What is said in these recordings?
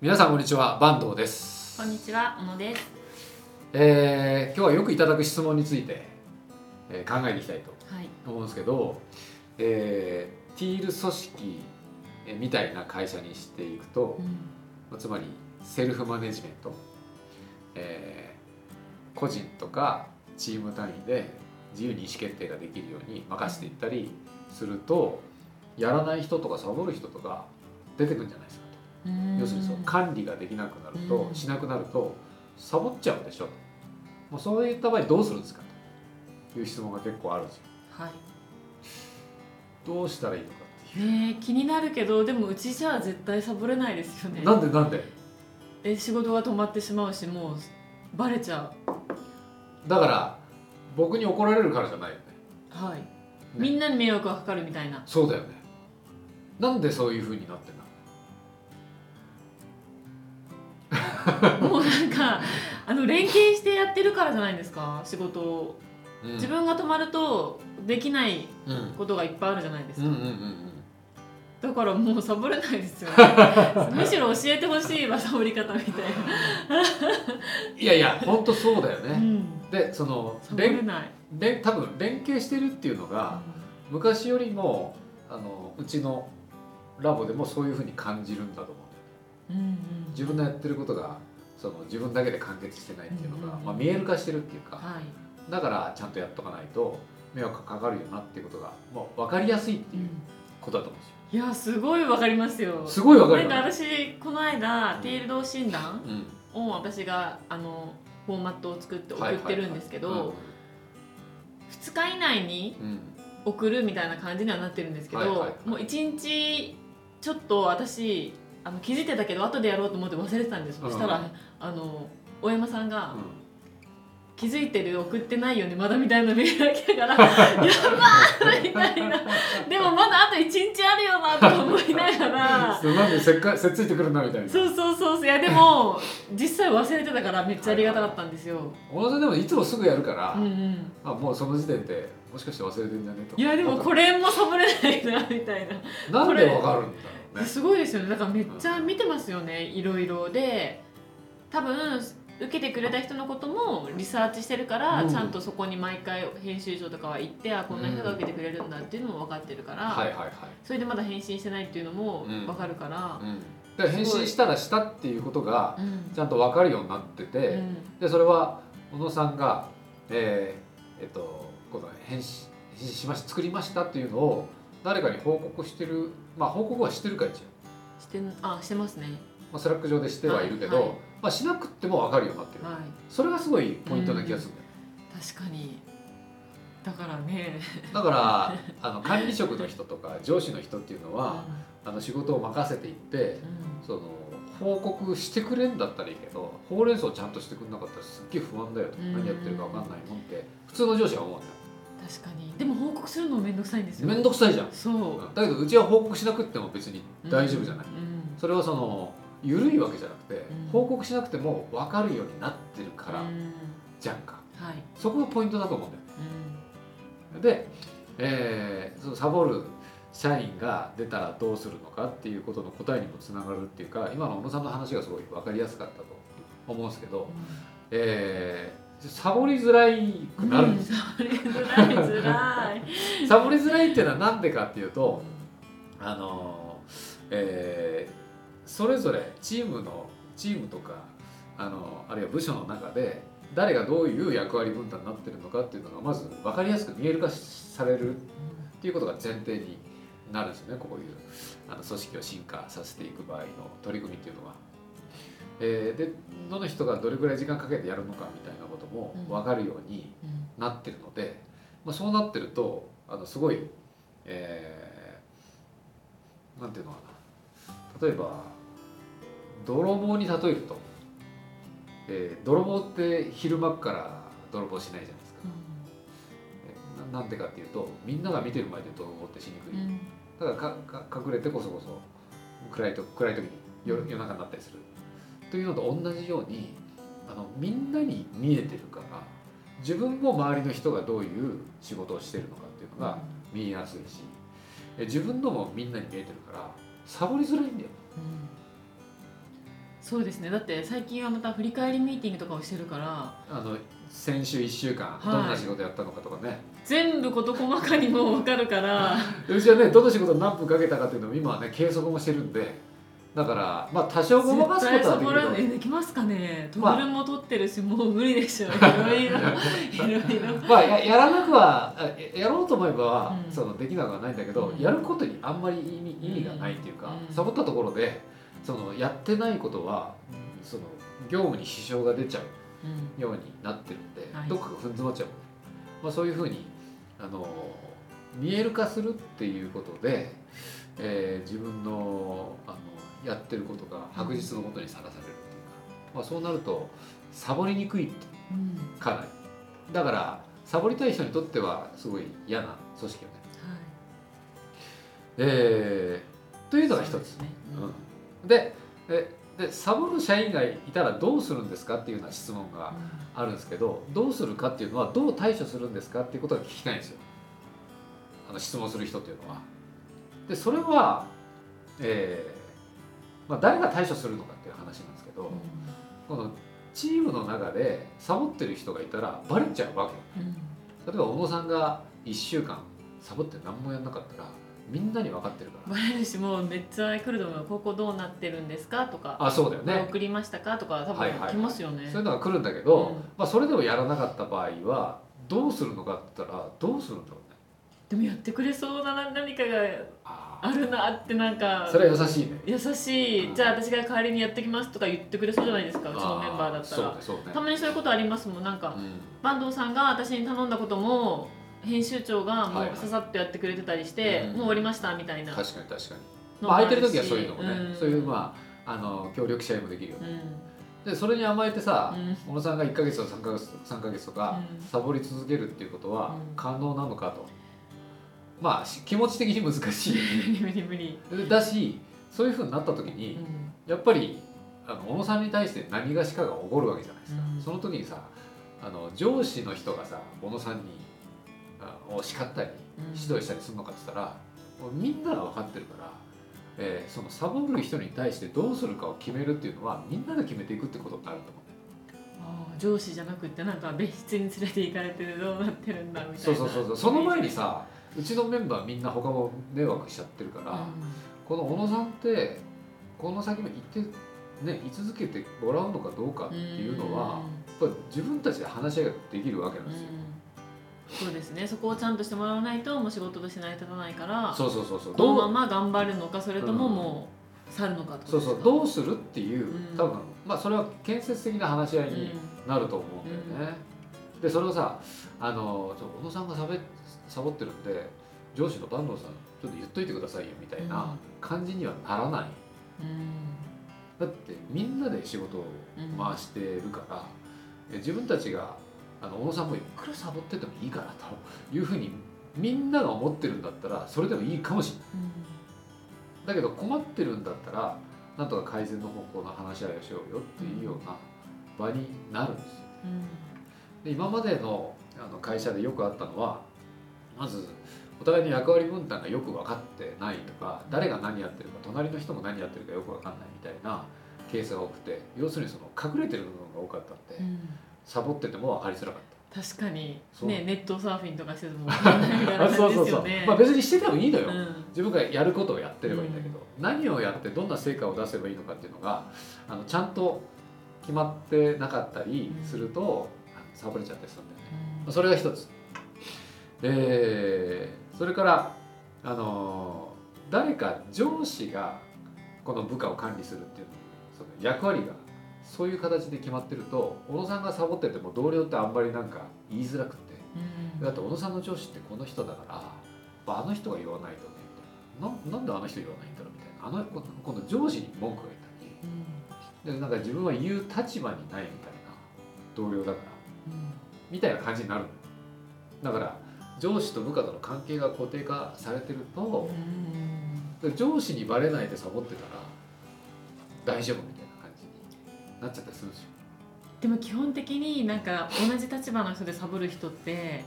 皆さんこんにちは坂東ですこんにちは、小野です。えー今日はよくいただく質問について、えー考えていきたいとはい。思うんですけど、えーティール組織えーみたいな会社にしていくと、うん。まあつまりセルフマネジメント、えー個人とかチーム単位で自由に意思決定ができるように任せていったりするとやらない人とかサボる人とか出てくるんじゃないですかと。要するにその管理ができなくなると、うんしなくなるとサボっちゃうでしょもうそういった場合どうするんですかという質問が結構あるんですよはい。どうしたらいいのかっていう、ねえ気になるけど、でもうちじゃ絶対サボれないですよね。なんでなんで？え、仕事が止まってしまうし、もうバレちゃだから僕に怒られるからじゃないよねう。はい。みんなに迷惑がかかるみたいな。そうだよねなんでそういう風になってん もうなんか、あの連携してやってるからじゃないですか？仕事を。うん自分が止まると、できないうんことがいっぱいあるじゃないですか。うんうんうんだからもうサボれないですよね。むしろ教えてほしいわ、サボり方みたいな。いやいや本当そうだようね、ん。でそのサボれ連ない。連多分連携してるっていうのが、昔よりもあのうちのラボでもそういうふうに感じるんだと思う。自分のやってることがその自分だけで完結してないっていうのが、まあ、見える化してるっていうかはい。だからちゃんとやっとかないと迷惑かかるよなっていうことがもう分かりやすいっていうことだと思うんですよ。いやすごいわかりますよ。すごい分かるなんか私この間うんテールド診断うんを私があのフォーマットを作って送ってるんですけど2日以内に送るみたいな感じにはなってるんですけど、もう1日ちょっと私あの気づいてたけど後でやろうと思って忘れてたんですそしたら、うんあの大山さんが、うん。気づいてる送ってないよねまだみたいなメールが来たから やばーみたいな。でもまだあと1日あるよなとか思いながら。そうなんでせっかせっついてくるんだみたいな。そうそうそうそういやでも実際忘れてたからめっちゃありがたかったんですよ、小野さんでもいつもすぐやるから、うんうん。あもうその時点でもしかして忘れてんじゃねえと。いやでもこれもサボれないなみたいな。なんでわかるんだね。すごいですよね。だからめっちゃ見てますよねいろいろで。多分受けてくれた人のこともリサーチしてるから、うん。ちゃんとそこに毎回編集長とかは行ってあこんな人が受けてくれるんだっていうのも分かってるから、それでまだ返信してないっていうのもうん分かるから、うん、で返信したしたっていうことがうん。ちゃんと分かるようになってて、うん。でそれは小野さんが、えーえっとこの返信返信しました作りましたっていうのを誰かに報告してるまあ報告はしてるか一応、してんあしてますね。まあ、スラック上でしてはいるけど、はいはい。まあ、しなくっても分かるようになってる、はい。それがすごいポイントな気がするんだよ、確かに。だからね。だからあの管理職の人とか上司の人っていうのは、あの仕事を任せていってうん。その報告してくれんだったらいいけどほうれん草ちゃんとしてくれなかったらすっげえ不安だよとうん何やってるか分かんないもんって普通の上司は思うんだよ確かに。でも報告するのめんどくさいんですよ。めんどくさいじゃん。そう。だけどうちは報告しなくっても別に大丈夫じゃない、うん。それはその緩いわけじゃなくて、うん。報告しなくても分かるようになってるからうん。じゃんかはい、そこがポイントだと思うんだよ。うん。で、えーそのサボる社員が出たらどうするのかっていうことの答えにもつながるっていうか今の小野さんの話がすごい分かりやすかったと思うんですけど、えーサボりづらいくなるんですよ、うん、それづらいづらいサボりづらいっていうのは何でかっていうとあのーえーそれぞれチームのチームとかあのあるいは部署の中で誰がどういう役割分担になってるのかっていうのがまず分かりやすく見える化されるっていうことが前提になるんですよねこういうあの組織を進化させていく場合の取り組みっていうのは。えーでどの人がどれぐらい時間かけてやるのかみたいなことも分かるようにうんなってるので、まあ、そうなってるとあのすごい、えーなんていうのかな。例えば泥棒に例えると、えー泥棒って昼間っから泥棒しないじゃないですか。えななんでかっていうとみんなが見てる前で泥棒ってしにくい、うん。だからかか隠れてこそこそ暗いと暗い時に夜夜中になったりするというのと同じようにあのみんなに見えてるから自分も周りの人がどういう仕事をしてるのかっていうのが見えやすいしえ自分のもみんなに見えてるからサボりづらいんだよ。うん。そうですね。だって最近はまた振り返りミーティングとかをしてるからあの先週1週間はい。どんな仕事やったのかとかね、全部事細かにもう分かるから。うちはねどの仕事に何分かけたかっていうのを今はね計測もしてるんでだからまあ多少ごまかすことはできるえできますかね。トまあールも取ってるしもう無理でしょいろいろいろいろ。まあややらなくはあややろうと思えば、うん。そのできなくはないんだけど、うん。やることにあんまり意味意味がないっていうか、うん。サボったところでそのやってないことはその業務に支障が出ちゃううん。ようになってるんで、はい。どっかが踏ん詰まっちゃう、まあ、そういうふうにあの見える化するっていうことで、えー自分のあのやってることが白日のもとにさらされるっていうか、まあ、そうなるとサボりにくいかなり。だからサボりたい人にとってはすごい嫌な組織よね。えーというのが一つ。でうん。でででサボる社員がいたらどうするんですかっていうような質問があるんですけどどうするかっていうのはどう対処するんですかっていうことが聞きたいんですよ。あの質問する人っていうのは。でそれは、えーまあ、誰が対処するのかっていう話なんですけど、このチームの中でサボってる人がいたらバレちゃうわけ例えば小野さんが1週間サボって何もやんなかったらみんなに分かってるから。バレるしもうめっちゃ来ると思うここどうなってるんですかとかあそうだよね。送りましたかとか多はいはいはい。分来ますよね、そういうのが来るんだけど、うん。まあ、それでもやらなかった場合はどうするのかって言ったらどうするんだろうね。でもやってくれそうな何かがああるなってなんか。それは優しいね。優しい、うん。じゃあ私が代わりにやってきますとか言ってくれそうじゃないですかうちのメンバーだったら。あそうたねまにそういうことありますもん。なんかうん。坂東さんが私に頼んだことも編集長がもうささっとやってくれてたりして、うん。もう終わりましたみたいな。確かに確かに、のまあ、空いてる時はそういうのもね、ん。そういうまああの協力し合いもできるよね、うん。でそれに甘えてさ、うん。小野さんが1か月とか3か月 ,3 ヶ月とかうん。サボり続けるっていうことはうん。可能なのかと、まあし気持ち的に難しい。無理無理。だしそういうふうになった時に、うん。やっぱりあの小野さんに対して何がしかが起こるわけじゃないですか、うん。その時にさあの上司の人がさ小野さんにあを叱ったりうん。指導したりするのかって言ったら、もうみんなが分かってるから、えーそのサボる人に対してどうするかを決めるっていうのはみんなで決めていくってことになると思う。上司じゃなくってなんか別室に連れて行かれてどうなってるんだみたいな。そうそうそうそう。その前にさうちのメンバーみんな他も迷惑しちゃってるから、うん。この小野さんってこの先も行ってね居続けてもらうのかどうかっていうのは、やっぱり自分たちで話し合いができるわけなんうんですよ。そうですね。そこをちゃんとしてもらわないともう仕事として成り立たないからそうそうそうそう。このまどうま頑張るのかそれともうん。もう去るのかってそうそう。どうするっていう、うん。多分まあそれは建設的な話し合いになると思うんだよね。でそれをさあのちょ小野さんがサボサボってるんで上司の坂東さんちょっと言っといてくださいよみたいな感じにはならない。うん。だってみんなで仕事をうん回してるから、え自分たちがあの小野さんもいくらサボっててもいいからというふうにみんなが思ってるんだったらそれでもいいかもしれない。だけど困ってるんだったらなんとか改善の方向の話し合いをしようよっていうような場になるんですよ。うんで今までのあの会社でよくあったのはまずお互いの役割分担がよく分かってないとか誰が何やってるか隣の人も何やってるかよく分かんないみたいなケースが多くて要するにその隠れてる部分が多かったんで、うん。サボってても分かりづらかっ確かに。ねネットサーフィンとかしてても分かんないみたいたな感じそうそうそうですよねまあ別にしててもいいのよ、うん。自分がやることをやってればいいんだけど、何をやってどんな成果を出せばいいのかっていうのがあのちゃんと決まってなかったりすると、サボれちゃったりするんだよね。うん。それが一つ。えーそれから、あのー誰か上司がこの部下を管理するっていうその。役割がそういう形で決まってると小野さんがサボってても同僚ってあんまりなんか言いづらくて。うん。だって小野さんの上司ってこの人だからあの人が言わないとねみたいなななんであの人言わないんだろうみたいな。あのこ今度上司に文句が言ったり。でなんか自分は言う立場にないみたいな同僚だから。うんみたいな感じになるのだから上司と部下との関係が固定化されてるとうん。上司にバレないでサボってたら大丈夫みたいな感じになっちゃったりするんですよ。でも基本的になんか同じ立場の人でサボる人って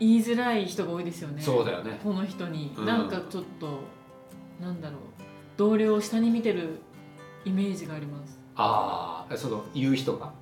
言いづらい人が多いですよね。そうだよね。この人に、うん。なんかちょっとなんだろう。同僚を下に見てるイメージがあります。ああその言う人が。ん？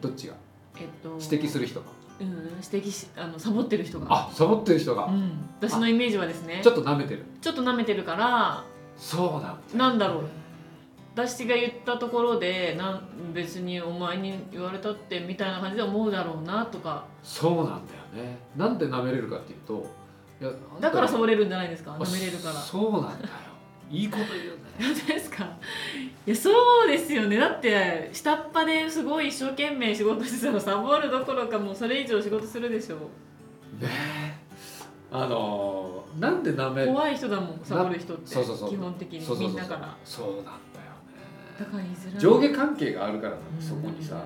どっちが？えっと指摘する人が。うん指摘しあのサボってる人が。あサボってる人が、うん、私のイメージはですね。ちょっと舐めてる。ちょっと舐めてるからそうなんだ。なんだろう。私が言ったところでなん別にお前に言われたってみたいな感じで思うだろうなとか。そうなんだよね。なんで舐めれるかっていうといやだからサうボれるんじゃないですか。舐めれるから。そうなんだよいいこと言うね。ですかいやそうですよね。だって下っ端ですごい一生懸命仕事してたらサボるどころかもうそれ以上仕事するでしょ。ねえ。あのーなんで舐め怖い人だもんサボる人ってそうそうそう。基本的にみんなから。そうなんだよだから言いづらい。ね上下関係があるからそこにさ。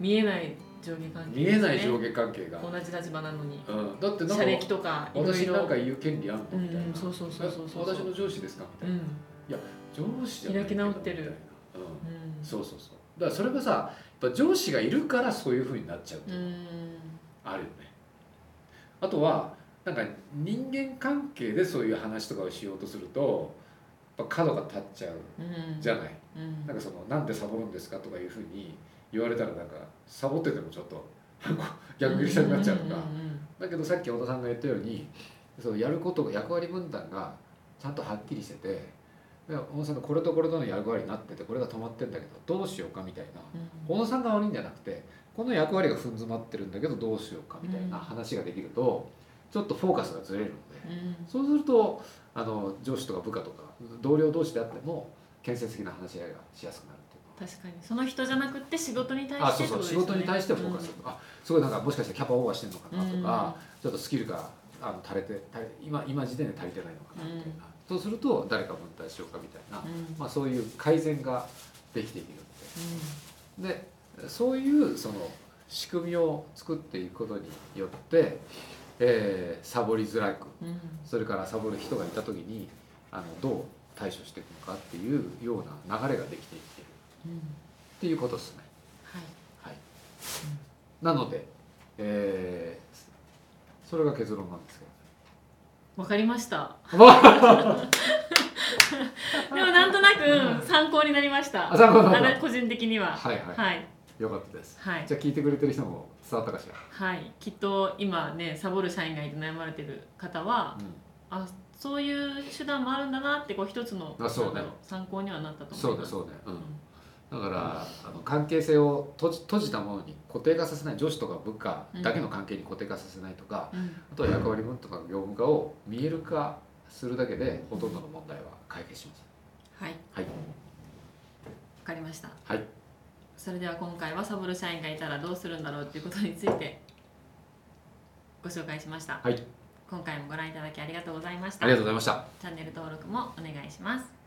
見えない上下関係ね。えない上下関係が、同じ立場なのに。うん、だってなんか社歴とか私なんか言う権利あんのうんみたいな、うんそうそうそうそうそう。え私の上司ですかみたいな、うん。上司じゃない開き直ってる。うん、うん。そうそうそう。だからそれがさやっぱ上司がいるからそういうふうになっちゃううあるよね。あとはなんか人間関係でそういう話とかをしようとするとやっぱ角が立っちゃううん。じゃない。うん。なんかそのなんでサボるんですかとかいうふうに言われたらなんかサボっててもちょっと 逆切りしたくなっちゃうとか。だけどさっき小田さんが言ったようにそのやることが役割分担がちゃんとはっきりしててで小田さんのこれとこれとの役割になっててこれが止まってんだけどどうしようかみたいな。うん小田さんが悪いんじゃなくてこの役割が踏ん詰まってるんだけどどうしようかみたいうん。な話ができるとちょっとフォーカスがずれるので。うん。そうするとあの上司とか部下とか同僚同士であっても建設的な話し合いがしやすくなる確かに。その人じゃなくて仕事に対あしてそうそう。仕事に対してフォーカス、あすごいなんかもしかしてキャパオーバーしてるのかなとか、ちょっとスキルがあの足れて足り今今時点で足りてないのかなみたいな、そうすると誰か分担しようかみたいな、うん。うんまあ、そういう改善ができているので。でそういうその仕組みを作っていくことによって、えーサボりづらくうん。うんそれからサボる人がいた時にあのどう対処していくのかっていうような流れができていってるうん。っていうことですね。はい。はい、なので、えーそれが結論なんですけわかりました。でもなんとなく参考になりました。個人的には。はいはい、はい。よかったです。はい。じゃあ聞いてくれてる人も伝わったかしら。はい。きっと今ねサボる社員がいて悩まれてる方はうあそういう手段もあるんだなってこう一つのね。参考にはなったとん、思いうます。そねそうね。うん。だからあの関係性を閉じ閉じたものに固定化させない上司とか部下だけの関係に固定化させないとか、うん。あとは役割分とか業務化を見える化するだけでほとんどの問題は解決します。はい。はい。わかりました。はい。それでは今回はサボる社員がいたらどうするんだろうっていうことについてご紹介しました。はい。今回もご覧いただきありがとうございました。ありがとうございました。チャンネル登録もお願いします